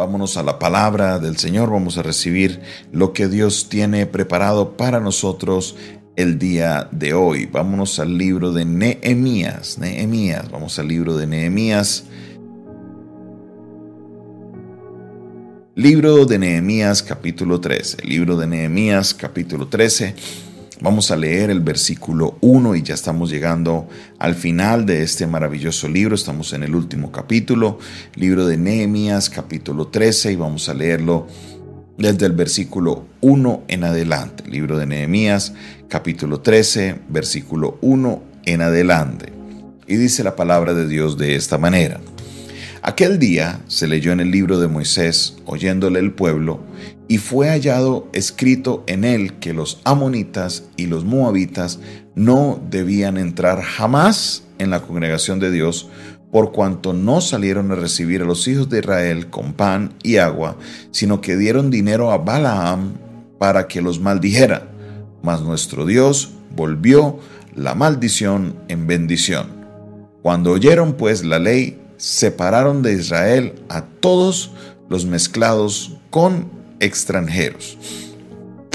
Vámonos a la palabra del Señor, vamos a recibir lo que Dios tiene preparado para nosotros el día de hoy. Vámonos al libro de Nehemías, Nehemías, vamos al libro de Nehemías. Libro de Nehemías capítulo 13, libro de Nehemías capítulo 13. Vamos a leer el versículo 1 y ya estamos llegando al final de este maravilloso libro. Estamos en el último capítulo, libro de Nehemías, capítulo 13, y vamos a leerlo desde el versículo 1 en adelante. Libro de Nehemías, capítulo 13, versículo 1 en adelante. Y dice la palabra de Dios de esta manera. Aquel día se leyó en el libro de Moisés, oyéndole el pueblo, y fue hallado escrito en él que los amonitas y los moabitas no debían entrar jamás en la congregación de Dios, por cuanto no salieron a recibir a los hijos de Israel con pan y agua, sino que dieron dinero a Balaam para que los maldijera. Mas nuestro Dios volvió la maldición en bendición. Cuando oyeron pues la ley, separaron de Israel a todos los mezclados con extranjeros.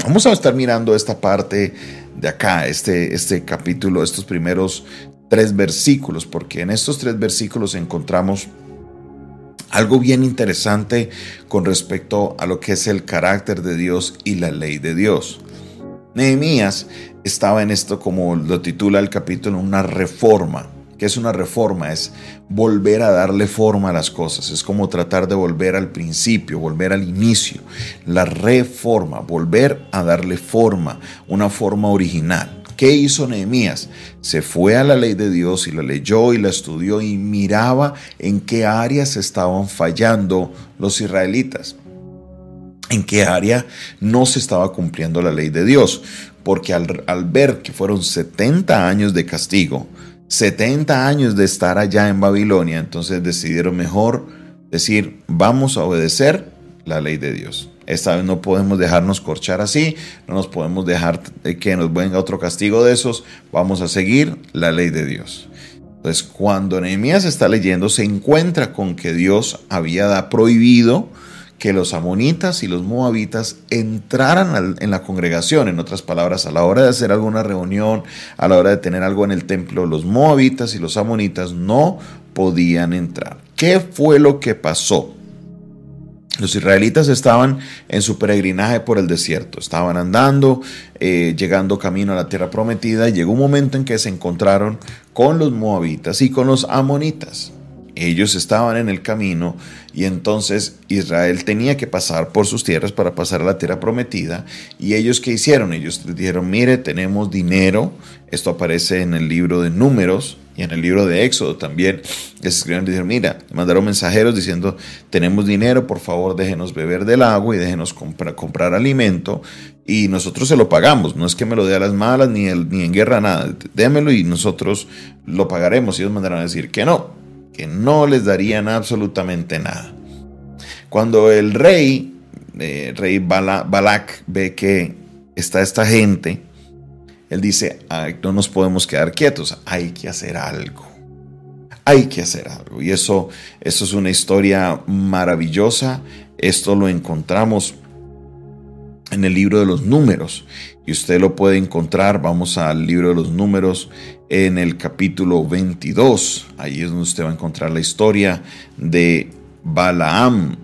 Vamos a estar mirando esta parte de acá, este, este capítulo, estos primeros tres versículos, porque en estos tres versículos encontramos algo bien interesante con respecto a lo que es el carácter de Dios y la ley de Dios. Nehemías estaba en esto, como lo titula el capítulo, una reforma que es una reforma, es volver a darle forma a las cosas, es como tratar de volver al principio, volver al inicio, la reforma, volver a darle forma, una forma original. ¿Qué hizo Nehemías? Se fue a la ley de Dios y la leyó y la estudió y miraba en qué áreas estaban fallando los israelitas en qué área no se estaba cumpliendo la ley de Dios, porque al, al, ver que fueron 70 años de castigo, 70 años de estar allá en Babilonia, entonces decidieron mejor decir, vamos a obedecer la ley de Dios. Esta vez no podemos dejarnos corchar así, no nos podemos dejar que nos venga otro castigo de esos, vamos a seguir la ley de Dios. Entonces, cuando Nehemías está leyendo, se encuentra con que Dios había prohibido que los amonitas y los moabitas entraran en la congregación. En otras palabras, a la hora de hacer alguna reunión, a la hora de tener algo en el templo, los moabitas y los amonitas no podían entrar. ¿Qué fue lo que pasó? Los israelitas estaban en su peregrinaje por el desierto, estaban andando, eh, llegando camino a la tierra prometida, y llegó un momento en que se encontraron con los moabitas y con los amonitas ellos estaban en el camino y entonces Israel tenía que pasar por sus tierras para pasar a la tierra prometida. ¿Y ellos qué hicieron? Ellos dijeron, mire, tenemos dinero. Esto aparece en el libro de números y en el libro de Éxodo también. Les escribieron y dijeron, mira, mandaron mensajeros diciendo, tenemos dinero, por favor déjenos beber del agua y déjenos comprar alimento y nosotros se lo pagamos. No es que me lo dé a las malas ni, ni en guerra, nada. Démelo y nosotros lo pagaremos. Y ellos mandaron a decir que no que no les darían absolutamente nada. Cuando el rey, eh, rey Balak, ve que está esta gente, él dice, no nos podemos quedar quietos, hay que hacer algo. Hay que hacer algo. Y eso, eso es una historia maravillosa. Esto lo encontramos en el libro de los números. Y usted lo puede encontrar, vamos al libro de los números en el capítulo 22. Ahí es donde usted va a encontrar la historia de Balaam.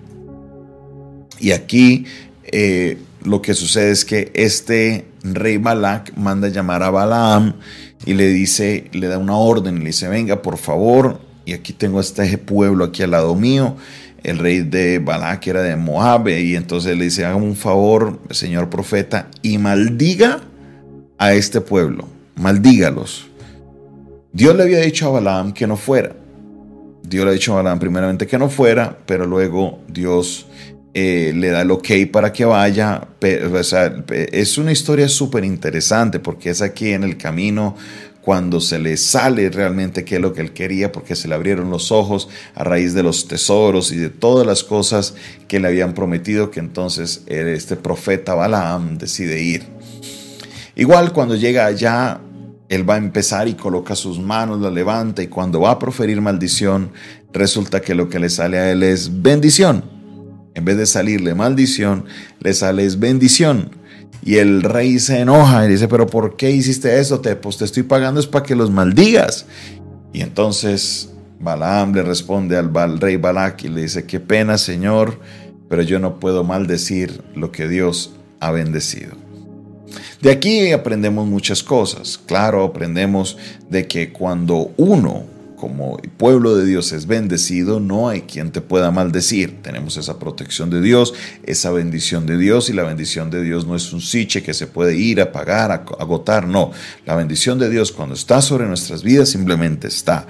Y aquí eh, lo que sucede es que este rey Balak manda llamar a Balaam y le dice, le da una orden, le dice, venga por favor, y aquí tengo este pueblo aquí al lado mío, el rey de Balak era de Moab, y entonces le dice, haga un favor, señor profeta, y maldiga a este pueblo, maldígalos. Dios le había dicho a Balaam que no fuera. Dios le ha dicho a Balaam primeramente que no fuera, pero luego Dios eh, le da el ok para que vaya. es una historia súper interesante porque es aquí en el camino cuando se le sale realmente qué es lo que él quería, porque se le abrieron los ojos a raíz de los tesoros y de todas las cosas que le habían prometido, que entonces este profeta Balaam decide ir. Igual cuando llega allá, él va a empezar y coloca sus manos, la levanta y cuando va a proferir maldición, resulta que lo que le sale a él es bendición. En vez de salirle maldición, le sale bendición. Y el rey se enoja y dice, pero ¿por qué hiciste eso? Te, pues te estoy pagando es para que los maldigas. Y entonces Balaam le responde al, rey Balak y le dice, qué pena Señor, pero yo no puedo maldecir lo que Dios ha bendecido. De aquí aprendemos muchas cosas. Claro, aprendemos de que cuando uno como pueblo de Dios es bendecido, no hay quien te pueda maldecir. Tenemos esa protección de Dios, esa bendición de Dios y la bendición de Dios no es un siche que se puede ir a pagar, a agotar, no. La bendición de Dios cuando está sobre nuestras vidas simplemente está.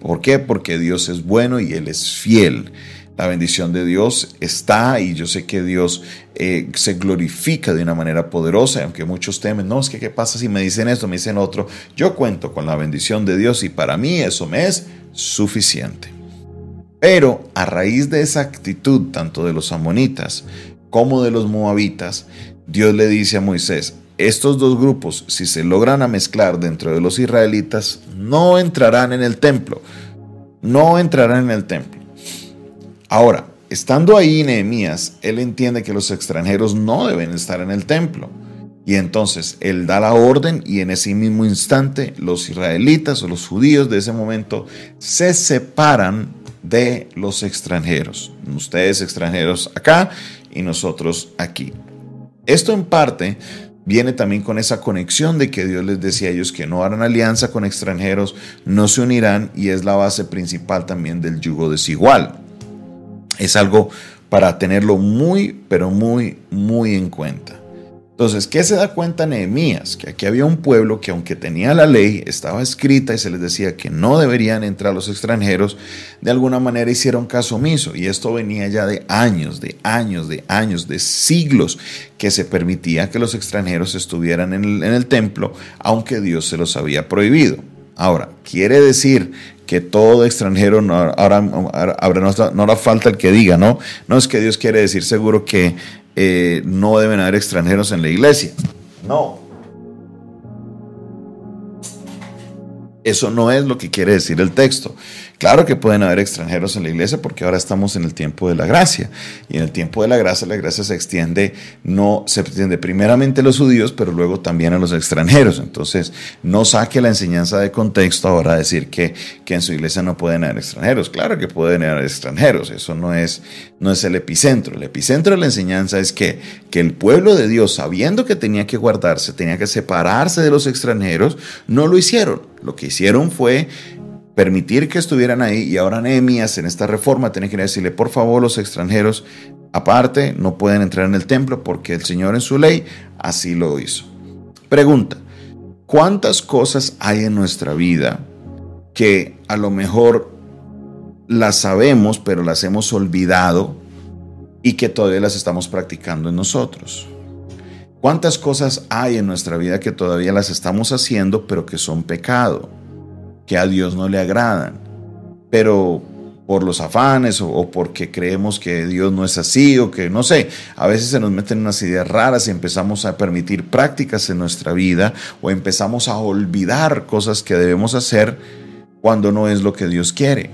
¿Por qué? Porque Dios es bueno y Él es fiel. La bendición de Dios está y yo sé que Dios eh, se glorifica de una manera poderosa, aunque muchos temen, no, es que qué pasa si me dicen esto, me dicen otro. Yo cuento con la bendición de Dios y para mí eso me es suficiente. Pero a raíz de esa actitud, tanto de los amonitas como de los moabitas, Dios le dice a Moisés, estos dos grupos, si se logran a mezclar dentro de los israelitas, no entrarán en el templo. No entrarán en el templo. Ahora, estando ahí Nehemías, él entiende que los extranjeros no deben estar en el templo. Y entonces él da la orden y en ese mismo instante los israelitas o los judíos de ese momento se separan de los extranjeros. Ustedes extranjeros acá y nosotros aquí. Esto en parte viene también con esa conexión de que Dios les decía a ellos que no harán alianza con extranjeros, no se unirán y es la base principal también del yugo desigual. Es algo para tenerlo muy, pero muy, muy en cuenta. Entonces, ¿qué se da cuenta Nehemías? Que aquí había un pueblo que aunque tenía la ley, estaba escrita y se les decía que no deberían entrar los extranjeros, de alguna manera hicieron caso omiso. Y esto venía ya de años, de años, de años, de siglos, que se permitía que los extranjeros estuvieran en el, en el templo, aunque Dios se los había prohibido. Ahora, quiere decir que todo extranjero, ahora no, hará falta el que diga, ¿no? No es que Dios quiere decir seguro que eh, no deben haber extranjeros en la iglesia. No. Eso no es lo que quiere decir el texto. Claro que pueden haber extranjeros en la iglesia porque ahora estamos en el tiempo de la gracia. Y en el tiempo de la gracia, la gracia se extiende, no se extiende primeramente a los judíos, pero luego también a los extranjeros. Entonces, no saque la enseñanza de contexto ahora a decir que, que en su iglesia no pueden haber extranjeros. Claro que pueden haber extranjeros. Eso no es, no es el epicentro. El epicentro de la enseñanza es que, que el pueblo de Dios, sabiendo que tenía que guardarse, tenía que separarse de los extranjeros, no lo hicieron. Lo que hicieron fue permitir que estuvieran ahí y ahora Nehemías en esta reforma tiene que decirle, por favor, los extranjeros aparte no pueden entrar en el templo porque el Señor en su ley así lo hizo. Pregunta, ¿cuántas cosas hay en nuestra vida que a lo mejor las sabemos pero las hemos olvidado y que todavía las estamos practicando en nosotros? ¿Cuántas cosas hay en nuestra vida que todavía las estamos haciendo pero que son pecado? Que a Dios no le agradan, pero por los afanes o, porque creemos que Dios no es así o que no sé, a veces se nos meten unas ideas raras y empezamos a permitir prácticas en nuestra vida o empezamos a olvidar cosas que debemos hacer cuando no es lo que Dios quiere.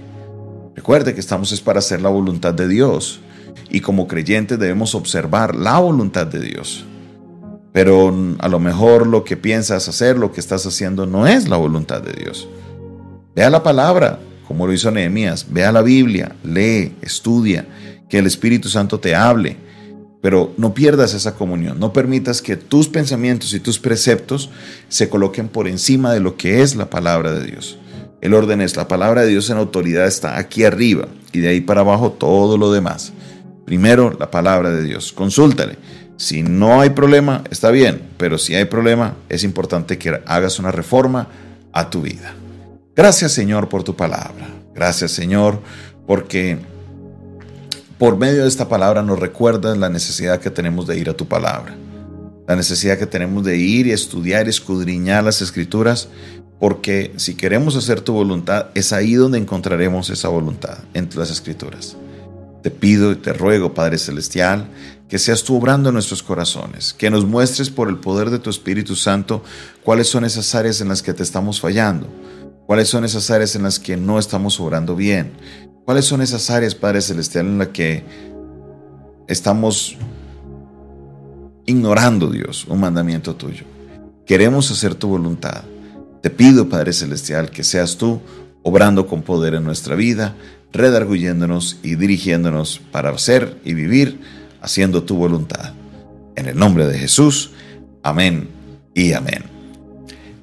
Recuerde que estamos es para hacer la voluntad de Dios y como creyentes debemos observar la voluntad de Dios. Pero a lo mejor lo que piensas hacer, lo que estás haciendo no es la voluntad de Dios. Vea la palabra, como lo hizo Nehemías. Vea la Biblia, lee, estudia, que el Espíritu Santo te hable. Pero no pierdas esa comunión, no permitas que tus pensamientos y tus preceptos se coloquen por encima de lo que es la palabra de Dios. El orden es, la palabra de Dios en autoridad está aquí arriba y de ahí para abajo todo lo demás. Primero, la palabra de Dios. Consúltale. Si no hay problema, está bien, pero si hay problema, es importante que hagas una reforma a tu vida. Gracias Señor por tu palabra. Gracias Señor porque por medio de esta palabra nos recuerdas la necesidad que tenemos de ir a tu palabra. La necesidad que tenemos de ir y estudiar escudriñar las escrituras porque si queremos hacer tu voluntad es ahí donde encontraremos esa voluntad, en las escrituras. Te pido y te ruego, Padre Celestial, que seas tú obrando en nuestros corazones, que nos muestres por el poder de tu Espíritu Santo cuáles son esas áreas en las que te estamos fallando ¿Cuáles son esas áreas en las que no estamos obrando bien? ¿Cuáles son esas áreas, Padre Celestial, en las que estamos ignorando, Dios, un mandamiento tuyo. Queremos hacer tu voluntad. Te pido, Padre Celestial, que seas tú obrando con poder en nuestra vida, redarguyéndonos y dirigiéndonos para hacer y vivir haciendo tu voluntad. En el nombre de Jesús, amén y amén.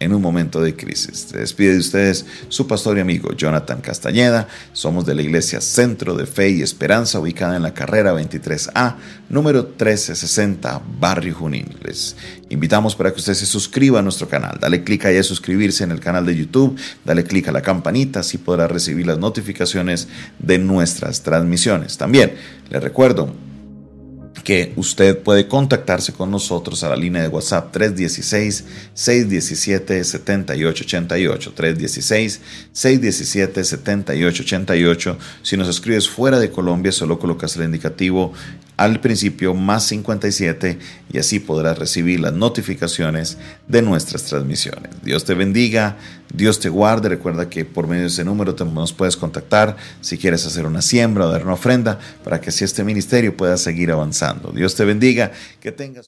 en un momento de crisis. Se despide de ustedes su pastor y amigo Jonathan Castañeda. Somos de la Iglesia Centro de Fe y Esperanza, ubicada en la carrera 23A, número 1360, Barrio Junín. Invitamos para que usted se suscriba a nuestro canal. Dale clic ahí a suscribirse en el canal de YouTube. Dale clic a la campanita, así podrá recibir las notificaciones de nuestras transmisiones. También les recuerdo que usted puede contactarse con nosotros a la línea de WhatsApp 316-617-7888. 316-617-7888. Si nos escribes fuera de Colombia, solo colocas el indicativo al principio más 57 y así podrás recibir las notificaciones de nuestras transmisiones. Dios te bendiga, Dios te guarde. Recuerda que por medio de ese número te nos puedes contactar si quieres hacer una siembra o dar una ofrenda para que así este ministerio pueda seguir avanzando. Dios te bendiga, que tengas